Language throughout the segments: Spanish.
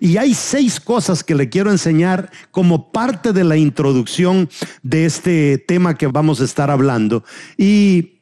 Y hay seis cosas que le quiero enseñar como parte de la introducción de este tema que vamos a estar hablando. Y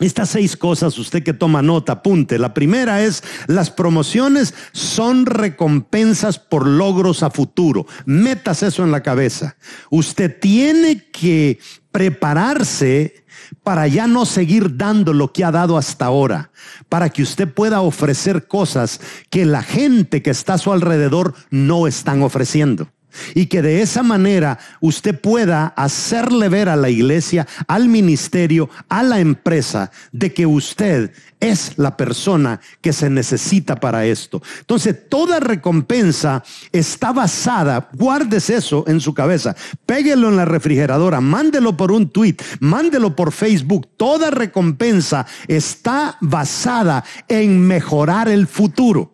estas seis cosas, usted que toma nota, apunte. La primera es, las promociones son recompensas por logros a futuro. Metas eso en la cabeza. Usted tiene que prepararse para ya no seguir dando lo que ha dado hasta ahora, para que usted pueda ofrecer cosas que la gente que está a su alrededor no están ofreciendo. Y que de esa manera usted pueda hacerle ver a la iglesia, al ministerio, a la empresa, de que usted es la persona que se necesita para esto. Entonces, toda recompensa está basada, guardes eso en su cabeza, péguelo en la refrigeradora, mándelo por un tweet, mándelo por Facebook. Toda recompensa está basada en mejorar el futuro.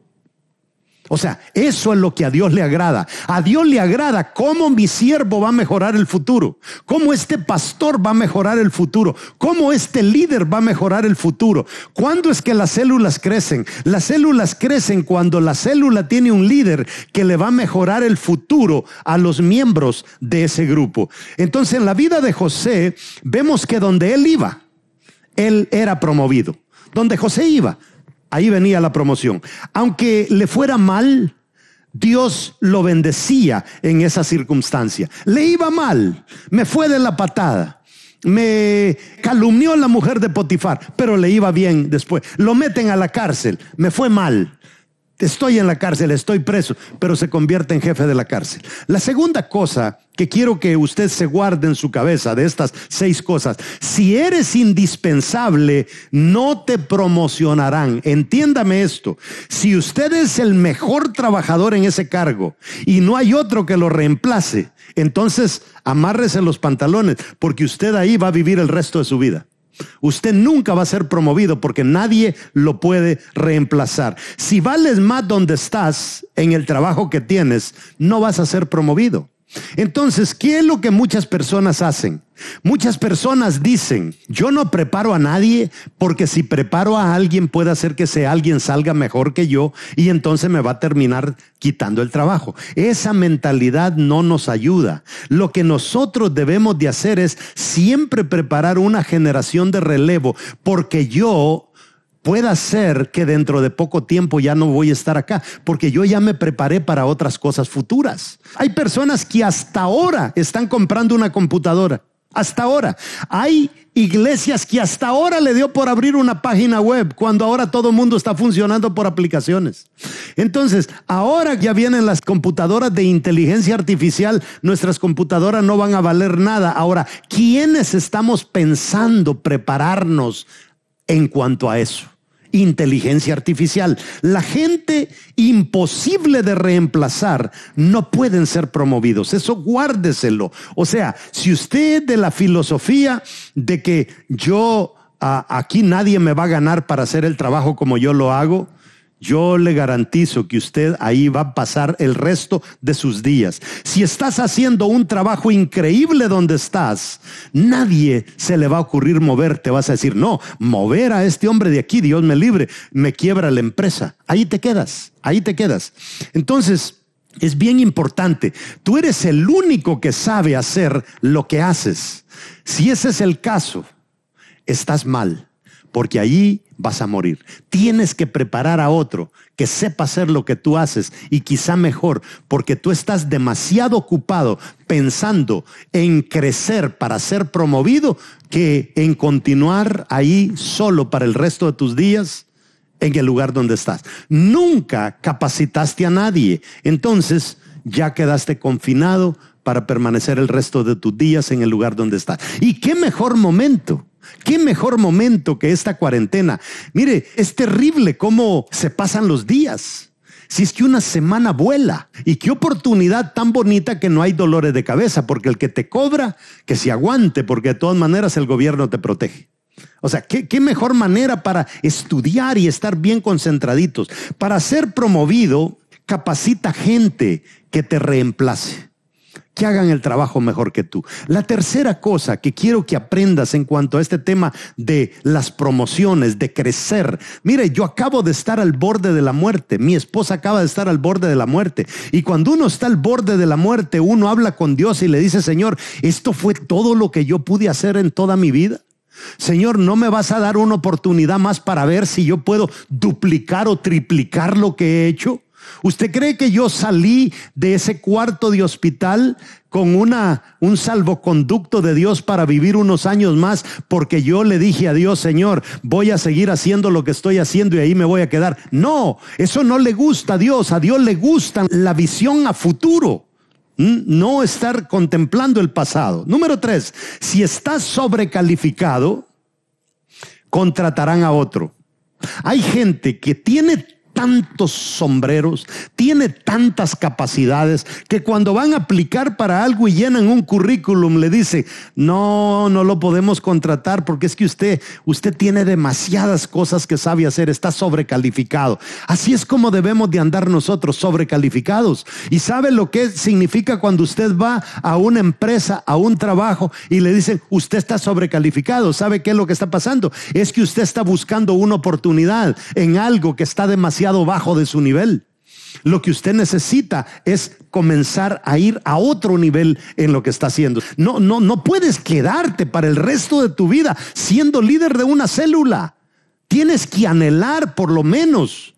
O sea, eso es lo que a Dios le agrada. A Dios le agrada cómo mi siervo va a mejorar el futuro, cómo este pastor va a mejorar el futuro, cómo este líder va a mejorar el futuro. ¿Cuándo es que las células crecen? Las células crecen cuando la célula tiene un líder que le va a mejorar el futuro a los miembros de ese grupo. Entonces, en la vida de José, vemos que donde él iba, él era promovido. Donde José iba, Ahí venía la promoción. Aunque le fuera mal, Dios lo bendecía en esa circunstancia. Le iba mal, me fue de la patada. Me calumnió la mujer de Potifar, pero le iba bien después. Lo meten a la cárcel, me fue mal. Estoy en la cárcel, estoy preso, pero se convierte en jefe de la cárcel. La segunda cosa que quiero que usted se guarde en su cabeza de estas seis cosas, si eres indispensable, no te promocionarán. Entiéndame esto, si usted es el mejor trabajador en ese cargo y no hay otro que lo reemplace, entonces amárrese los pantalones, porque usted ahí va a vivir el resto de su vida. Usted nunca va a ser promovido porque nadie lo puede reemplazar. Si vales más donde estás, en el trabajo que tienes, no vas a ser promovido. Entonces, ¿qué es lo que muchas personas hacen? Muchas personas dicen, yo no preparo a nadie porque si preparo a alguien puede hacer que ese alguien salga mejor que yo y entonces me va a terminar quitando el trabajo. Esa mentalidad no nos ayuda. Lo que nosotros debemos de hacer es siempre preparar una generación de relevo porque yo pueda ser que dentro de poco tiempo ya no voy a estar acá, porque yo ya me preparé para otras cosas futuras. Hay personas que hasta ahora están comprando una computadora. Hasta ahora. Hay iglesias que hasta ahora le dio por abrir una página web, cuando ahora todo el mundo está funcionando por aplicaciones. Entonces, ahora ya vienen las computadoras de inteligencia artificial, nuestras computadoras no van a valer nada. Ahora, ¿quiénes estamos pensando prepararnos en cuanto a eso. Inteligencia artificial. La gente imposible de reemplazar no pueden ser promovidos. Eso guárdeselo. O sea, si usted de la filosofía de que yo aquí nadie me va a ganar para hacer el trabajo como yo lo hago, yo le garantizo que usted ahí va a pasar el resto de sus días. Si estás haciendo un trabajo increíble donde estás, nadie se le va a ocurrir moverte. Vas a decir, no, mover a este hombre de aquí, Dios me libre, me quiebra la empresa. Ahí te quedas, ahí te quedas. Entonces, es bien importante. Tú eres el único que sabe hacer lo que haces. Si ese es el caso, estás mal porque allí vas a morir. Tienes que preparar a otro que sepa hacer lo que tú haces y quizá mejor, porque tú estás demasiado ocupado pensando en crecer para ser promovido que en continuar ahí solo para el resto de tus días en el lugar donde estás. Nunca capacitaste a nadie, entonces ya quedaste confinado para permanecer el resto de tus días en el lugar donde estás. ¿Y qué mejor momento? ¿Qué mejor momento que esta cuarentena? Mire, es terrible cómo se pasan los días. Si es que una semana vuela. Y qué oportunidad tan bonita que no hay dolores de cabeza, porque el que te cobra, que se aguante, porque de todas maneras el gobierno te protege. O sea, ¿qué, ¿qué, mejor manera para estudiar y estar bien concentraditos? Para ser promovido, capacita gente que te reemplace que hagan el trabajo mejor que tú. La tercera cosa que quiero que aprendas en cuanto a este tema de las promociones, de crecer. Mire, yo acabo de estar al borde de la muerte, mi esposa acaba de estar al borde de la muerte. Y cuando uno está al borde de la muerte, uno habla con Dios y le dice, Señor, esto fue todo lo que yo pude hacer en toda mi vida. Señor, ¿no me vas a dar una oportunidad más para ver si yo puedo duplicar o triplicar lo que he hecho? ¿Usted cree que yo salí de ese cuarto de hospital con una, un salvoconducto de Dios para vivir unos años más porque yo le dije a Dios, Señor, voy a seguir haciendo lo que estoy haciendo y ahí me voy a quedar? No, eso no le gusta a Dios. A Dios le gusta la visión a futuro no estar contemplando el pasado. Número tres, si estás sobrecalificado, contratarán a otro. Hay gente que tiene tantos sombreros, tiene tantas capacidades que cuando van a aplicar para algo y llenan un currículum le dice, no, no lo podemos contratar porque es que usted, usted tiene demasiadas cosas que sabe hacer, está sobrecalificado. Así es como debemos de andar nosotros, sobrecalificados. Y sabe lo que significa cuando usted va a una empresa, a un trabajo y le dicen, usted está sobrecalificado. ¿Sabe qué es lo que está pasando? Es que usted está buscando una oportunidad en algo que está demasiado bajo de su nivel. Lo que usted necesita es comenzar a ir a otro nivel en lo que está haciendo. No, no, no puedes quedarte para el resto de tu vida siendo líder de una célula. Tienes que anhelar por lo menos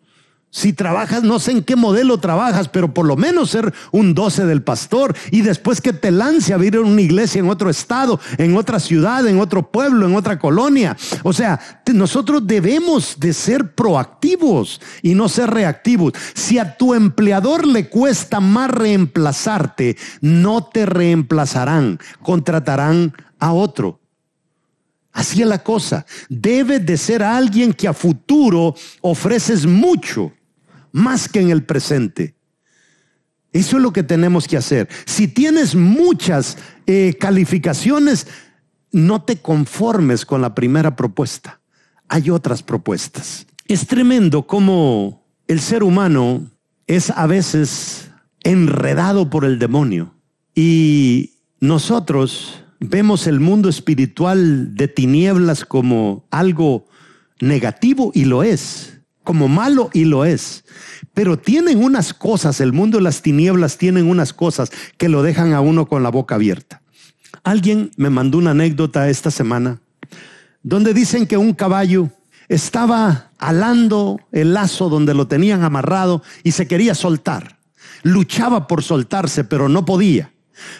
si trabajas, no sé en qué modelo trabajas, pero por lo menos ser un doce del pastor y después que te lance a vivir en una iglesia en otro estado, en otra ciudad, en otro pueblo, en otra colonia. O sea, nosotros debemos de ser proactivos y no ser reactivos. Si a tu empleador le cuesta más reemplazarte, no te reemplazarán, contratarán a otro. Así es la cosa. Debe de ser alguien que a futuro ofreces mucho más que en el presente. Eso es lo que tenemos que hacer. Si tienes muchas eh, calificaciones, no te conformes con la primera propuesta. Hay otras propuestas. Es tremendo cómo el ser humano es a veces enredado por el demonio y nosotros vemos el mundo espiritual de tinieblas como algo negativo y lo es como malo y lo es. Pero tienen unas cosas, el mundo de las tinieblas tienen unas cosas que lo dejan a uno con la boca abierta. Alguien me mandó una anécdota esta semana donde dicen que un caballo estaba alando el lazo donde lo tenían amarrado y se quería soltar. Luchaba por soltarse, pero no podía.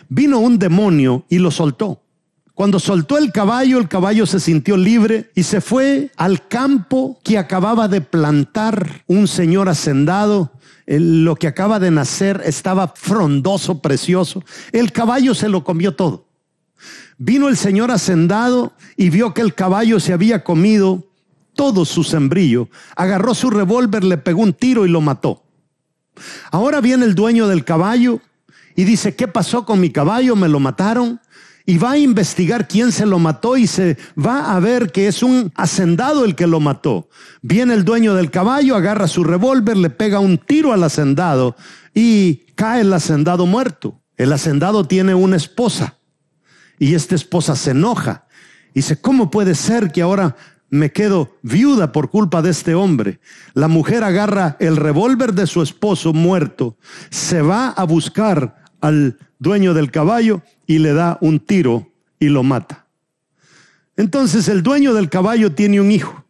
Vino un demonio y lo soltó. Cuando soltó el caballo, el caballo se sintió libre y se fue al campo que acababa de plantar un señor hacendado. lo que acaba de nacer estaba frondoso, precioso. El caballo se lo comió todo. Vino el señor hacendado y vio que el caballo se había comido todo su sembrillo. Agarró su revólver, le pegó un tiro y lo mató. Ahora viene el dueño del caballo y dice, ¿qué pasó con mi caballo? ¿Me lo mataron? Y va a investigar quién se lo mató y se va a ver que es un hacendado el que lo mató. Viene el dueño del caballo, agarra su revólver, le pega un tiro al hacendado y cae el hacendado muerto. El hacendado tiene una esposa y esta esposa se enoja. Y dice, ¿cómo puede ser que ahora me quedo viuda por culpa de este hombre? La mujer agarra el revólver de su esposo muerto, se va a buscar al dueño del caballo y le da un tiro y lo mata. Entonces el dueño del caballo tiene un hijo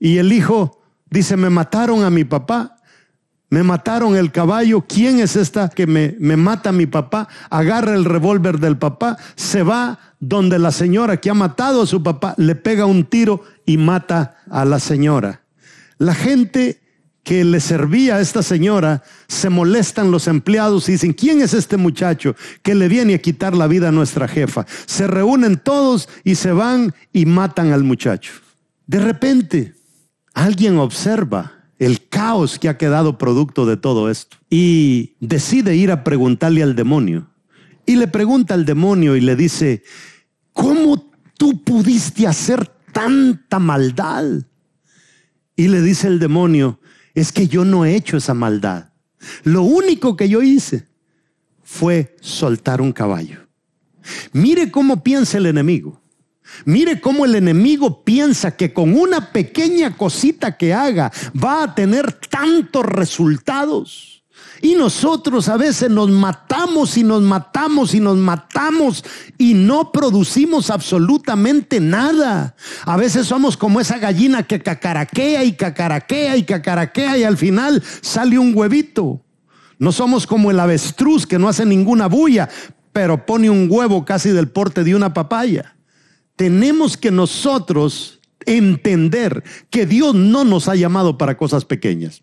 y el hijo dice, me mataron a mi papá, me mataron el caballo, ¿quién es esta que me, me mata a mi papá? Agarra el revólver del papá, se va donde la señora que ha matado a su papá le pega un tiro y mata a la señora. La gente que le servía a esta señora, se molestan los empleados y dicen, ¿quién es este muchacho que le viene a quitar la vida a nuestra jefa? Se reúnen todos y se van y matan al muchacho. De repente, alguien observa el caos que ha quedado producto de todo esto. Y decide ir a preguntarle al demonio. Y le pregunta al demonio y le dice, ¿cómo tú pudiste hacer tanta maldad? Y le dice el demonio, es que yo no he hecho esa maldad. Lo único que yo hice fue soltar un caballo. Mire cómo piensa el enemigo. Mire cómo el enemigo piensa que con una pequeña cosita que haga va a tener tantos resultados. Y nosotros a veces nos matamos y nos matamos y nos matamos y no producimos absolutamente nada. A veces somos como esa gallina que cacaraquea y cacaraquea y cacaraquea y al final sale un huevito. No somos como el avestruz que no hace ninguna bulla, pero pone un huevo casi del porte de una papaya tenemos que nosotros entender que Dios no nos ha llamado para cosas pequeñas.